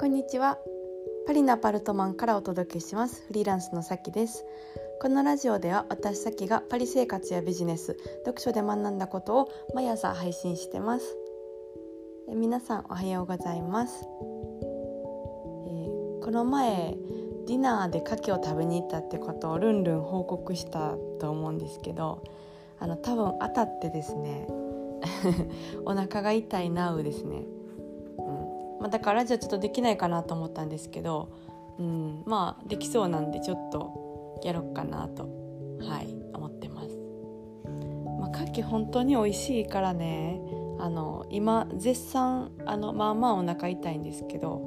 こんにちは。パリのアパルトマンからお届けします。フリーランスのさきです。このラジオでは私さきがパリ生活やビジネス読書で学んだことを毎朝配信してます。え皆さんおはようございます、えー、この前ディナーで牡蠣を食べに行ったってことをルンルン報告したと思うんですけどあの多分当たってですね お腹が痛いなうですね、まあ、だからラジオちょっとできないかなと思ったんですけど、うん、まあできそうなんでちょっとやろうかなとはい思ってます、まあ、牡蠣本当に美味しいからねあの今絶賛あのまあまあお腹痛いんですけど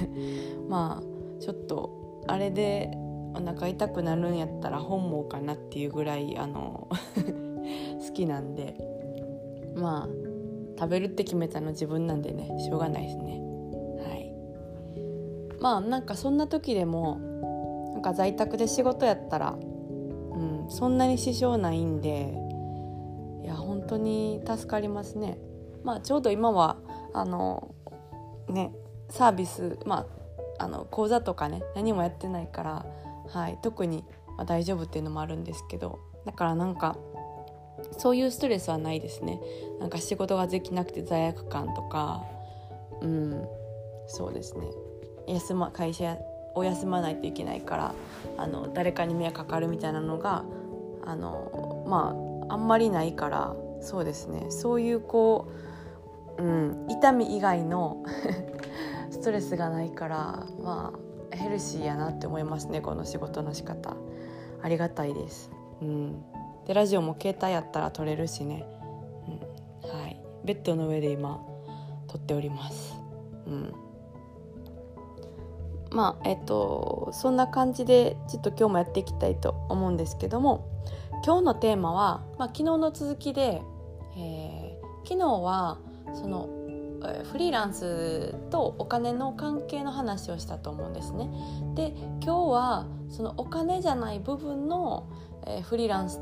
まあちょっとあれでお腹痛くなるんやったら本望かなっていうぐらいあの 好きなんでまあ食べるって決めたの自分なんでねしょうがないですね。まあなんかそんな時でもなんか在宅で仕事やったら、うん、そんなに支障ないんでいや本当に助かりますね。まあちょうど今はあのねサービスまああの講座とかね何もやってないから、はい、特に、まあ、大丈夫っていうのもあるんですけどだからなんかそういうストレスはないですね。なんか仕事ができなくて罪悪感とかうんそうですね。休ま会社を休まないといけないからあの誰かに迷惑かかるみたいなのがあのまああんまりないからそうですね。そういうこう、うん、痛み以外の ストレスがないからまあヘルシーやなって思いますねこの仕事の仕方。ありがたいです。うん。でラジオも携帯やったら撮れるしね、うん、はい。ベッドの上で今撮っております、うん、まあえっとそんな感じでちょっと今日もやっていきたいと思うんですけども今日のテーマは、まあ、昨日の続きで、えー、昨日はそのフリーランスとお金の関係の話をしたと思うんですね。で今日はそのお金じゃない部分の、えー、フリーランス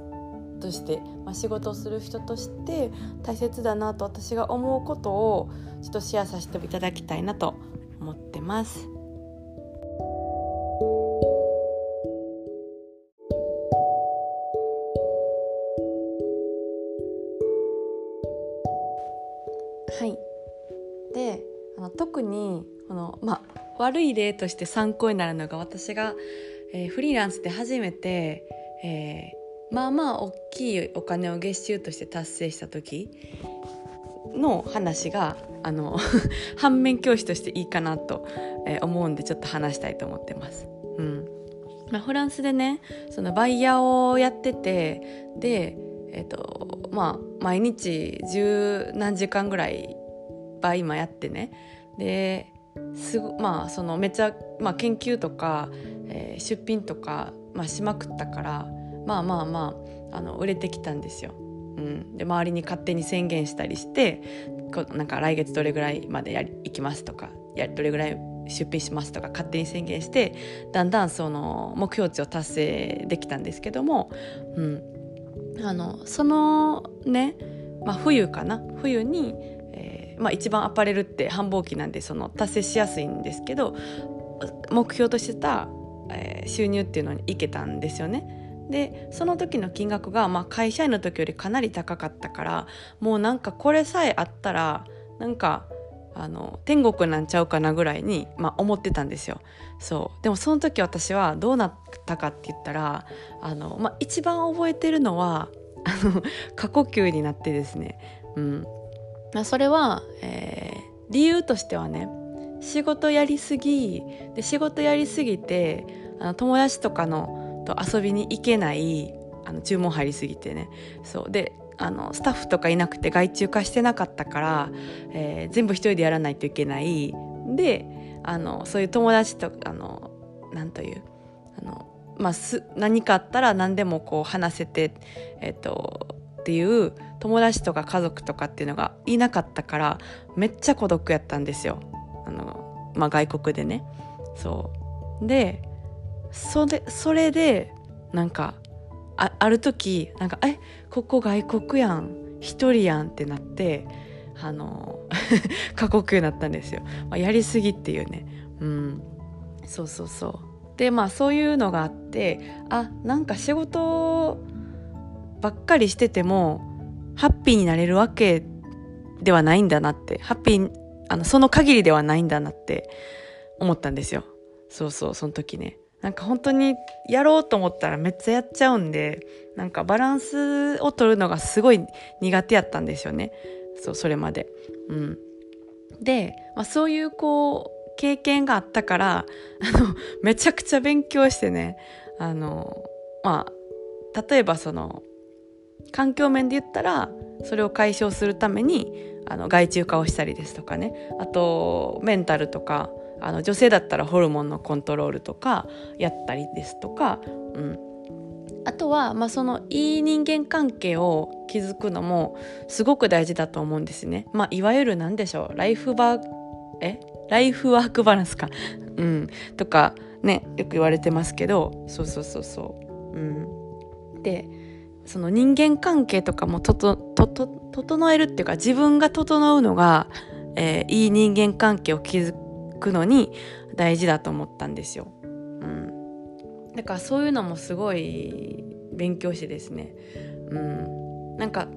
として、まあ、仕事をする人として大切だなと私が思うことをちょっとシェアさせていただきたいなと思ってます。はいであの特にこの、ま、悪い例として参考になるのが私が、えー、フリーランスで初めて、えまあまあ大きいお金を月収として達成した時の話があの 反面教師としていいかなと思うんでちょっと話したいと思ってます。うんまあ、フランスでねそのバイヤーをやっててで、えーとまあ、毎日十何時間ぐらいバイマやってね。ですまあそのめっちゃ、まあ、研究とか、えー、出品とか、まあ、しまくったからまあまあまああの売れてきたんですよ。うん、で周りに勝手に宣言したりしてこなんか来月どれぐらいまでやり行きますとかやどれぐらい出品しますとか勝手に宣言してだんだんその目標値を達成できたんですけども、うん、あのそのね、まあ、冬かな？冬に、えーまあ、一番アパレルって繁忙期なんでその達成しやすいんですけど目標としてた、えー、収入っていうのにいけたんですよね。でその時の金額が、まあ、会社員の時よりかなり高かったからもうなんかこれさえあったらなんかあの天国なんちゃうかなぐらいに、まあ、思ってたんですよ。そう。でもその時私はどうなったかって言ったらあの、まあ、一番覚えてるのは過呼吸になってですね、うん。まあ、それは、えー、理由としてはね仕事やりすぎで仕事やりすぎてあの友達とかのと遊びに行けないあの注文入りすぎてね。そう。であのスタッフとかいなくて外注化してなかったから、えー、全部一人でやらないといけない。であのそういう友達とあのなんというあの、まあ、す何かあったら何でもこう話せて、えっと、っていう友達とか家族とかっていうのがいなかったからめっちゃ孤独やったんですよ。あの、まあ、外国でね。そう。でそれそれでなんかあある時なんか「えここ外国やん。一人やん」ってなってあの 過酷になったんですよ、まあ、やりすぎっていうね。うん。そうそうそう。でまあそういうのがあってあなんか仕事ばっかりしててもハッピーになれるわけではないんだなって。ハッピーあのその限りではないんだなって思ったんですよ。そうそうその時ね。なんか本当にやろうと思ったらめっちゃやっちゃうんでなんかバランスを取るのがすごい苦手やったんですよね。そうそれまで。うん、で、まあ、そういうこう経験があったから あのめちゃくちゃ勉強してね。あのまあ例えばその環境面で言ったらそれを解消するためにあの外注化をしたりですとかね。あとメンタルとかあの女性だったらホルモンのコントロールとかやったりですとか、うん、あとは、まあ、そのいい人間関係を築くのもすごく大事だと思うんですね。まあ、いわゆる何でしょう。ライフバえ？ライフワークバランスか、うん、とかねよく言われてますけど。そうそうそうそう。うん、でその人間関係とかもとととと整えるっていうか自分が整うのが、えー、いい人間関係を築くくのに大事だと思ったんですよ。うん、だからそういうのもすごい勉強してですね、うん、なんか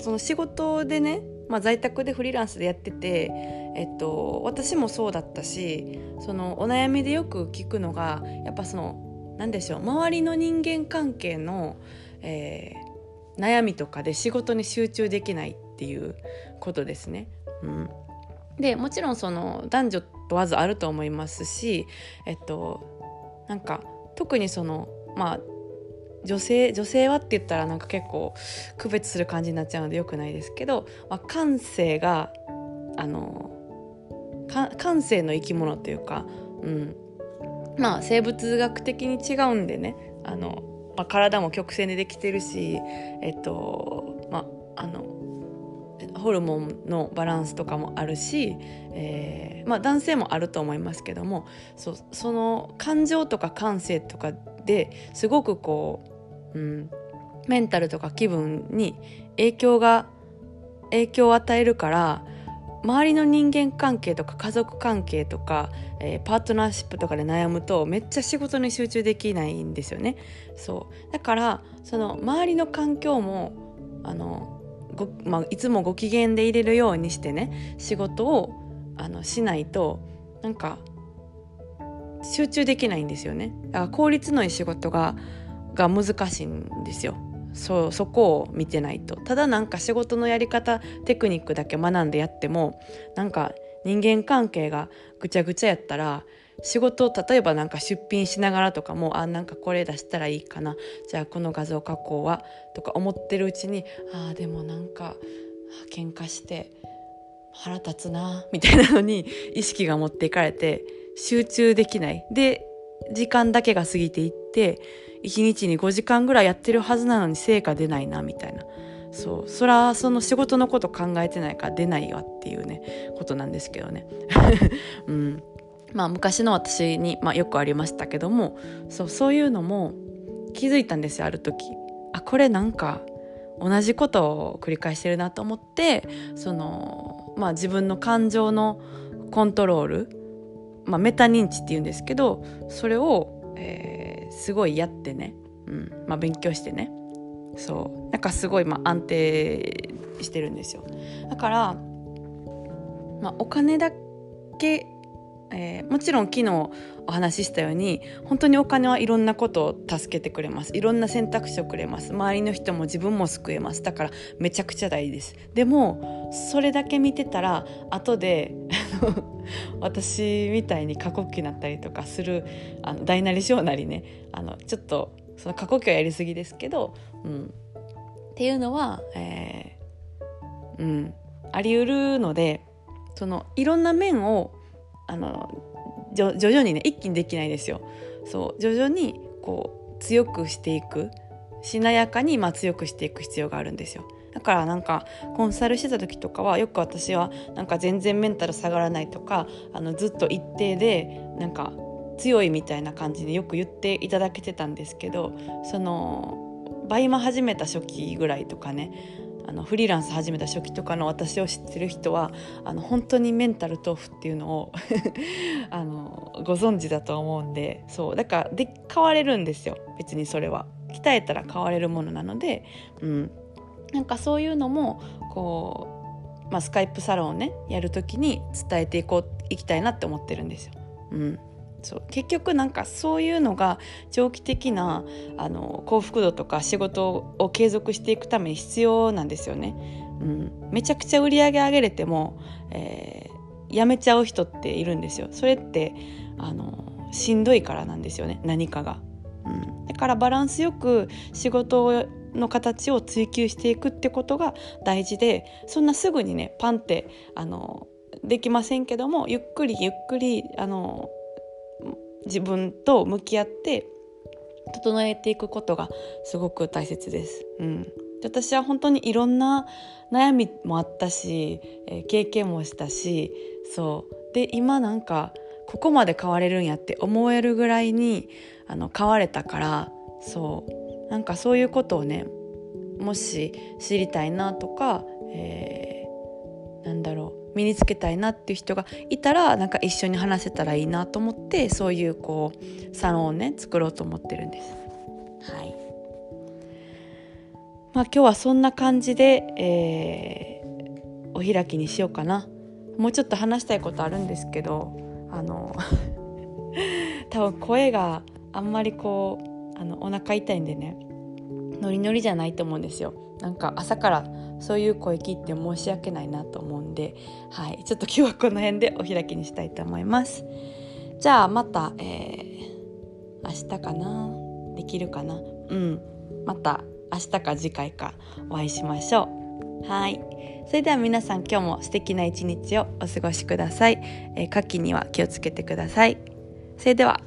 その仕事でね、まあ、在宅でフリーランスでやってて、えっと、私もそうだったしそのお悩みでよく聞くのがやっぱその何でしょう周りの人間関係の、えー、悩みとかで仕事に集中できないっていうことですね。うん、でもちろんその男女問わずあると思いますしえっとなんか特にそのまあ女性女性はって言ったらなんか結構区別する感じになっちゃうのでよくないですけど、まあ、感性があの感性の生き物というか、うん、まあ生物学的に違うんでねあの、まあ、体も曲線でできてるしえっとまああのホルモンのバランスとかもあるし、えー、まあ、男性もあると思いますけどもそその感情とか感性とかですごくこう、うん、メンタルとか気分に影響が影響を与えるから周りの人間関係とか家族関係とか、えー、パートナーシップとかで悩むとめっちゃ仕事に集中できないんですよね。そうだからその周りの環境もあのご、まあ、いつもご機嫌でいれるようにしてね仕事をあのしないとなんか集中できないんですよね。だから効率のいい仕事がが難しいんですよ。そそこを見てないと。ただなんか仕事のやり方テクニックだけ学んでやってもなんか人間関係がぐちゃぐちゃやったら仕事を例えばなんか出品しながらとかもあなんかこれ出したらいいかなじゃあこの画像加工はとか思ってるうちにあでもなんか喧嘩して腹立つなみたいなのに意識が持っていかれて集中できない。で時間だけが過ぎていって1日に5時間ぐらいやってるはずなのに成果出ないなみたいな。そう。そらその仕事のこと考えてないから出ないわっていうねことなんですけどね。うん。まあ昔の私に、まあ、よくありましたけどもそうそういうのも気づいたんですよある時。あこれなんか同じことを繰り返してるなと思ってその、まあ、自分の感情のコントロール、まあ、メタ認知っていうんですけどそれを、えー、すごいやってね、うんまあ、勉強してね。そうなんかすごいまあ安定してるんですよ。だから、まあ、お金だけえー、もちろん昨日お話ししたように本当にお金はいろんなことを助けてくれます。いろんな選択肢をくれます。周りの人も自分も救えます。だからめちゃくちゃ大事です。でもそれだけ見てたら後で私みたいに過呼吸になったりとかするあの大なり小なりねあのちょっとその過呼吸はやりすぎですけど、うん、っていうのは、えー、うん、あり得るのでそのいろんな面をあの徐々にね一気にできないですよ。そう徐々にこう強くしていくしなやかにまあ強くしていく必要があるんですよ。だからなんかコンサルしてた時とかはよく私はなんか全然メンタル下がらないとかあのずっと一定でなんか強いみたいな感じでよく言っていただけてたんですけどそのバイマ始めた初期ぐらいとかねあのフリーランス始めた初期とかの私を知ってる人はあの本当にメンタル豆腐っていうのを あのご存知だと思うんでそうだからで変われるんですよ。別にそれは。鍛えたら変われるものなので、うん、なんかそういうのもこう、まあ、スカイプサロンをねやる時に伝えていこういきたいなって思ってるんですよ。うん。そう結局なんかそういうのが長期的なあの幸福度とか仕事を継続していくために必要なんですよね。うん、めちゃくちゃ売り上げ上げれても、えー、辞めちゃう人っているんですよ。それってあのしんどいからなんですよね何かが。うん、だからバランスよく仕事の形を追求していくってことが大事でそんなすぐにねパンってあのできませんけどもゆっくりゆっくりあの自分と向き合って整えていくことがすごく大切です。うん、私は本当にいろんな悩みもあったし、えー、経験もしたしそう。で今なんかここまで変われるんやって思えるぐらいにあの変われたからそう。なんかそういうことをねもし知りたいなとか、えー、なんだろう。身につけたいなっていう人がいたらなんか一緒に話せたらいいなと思ってそういうこうサロンをね作ろうと思ってるんです。はい。まあ、今日はそんな感じで、えー、お開きにしようかな。もうちょっと話したいことあるんですけどあの 多分声があんまりこうあのお腹痛いんでねノリノリじゃないと思うんですよ。なんか朝からそういう声聞いて申し訳ないなと思うんで、はい、ちょっと今日はこの辺でお開きにしたいと思います。じゃあまた、えー、明日かな？できるかな？うんまた明日か次回かお会いしましょう。はいそれでは皆さん今日も素敵な一日をお過ごしください。えー、夏季には気をつけてください。それでは。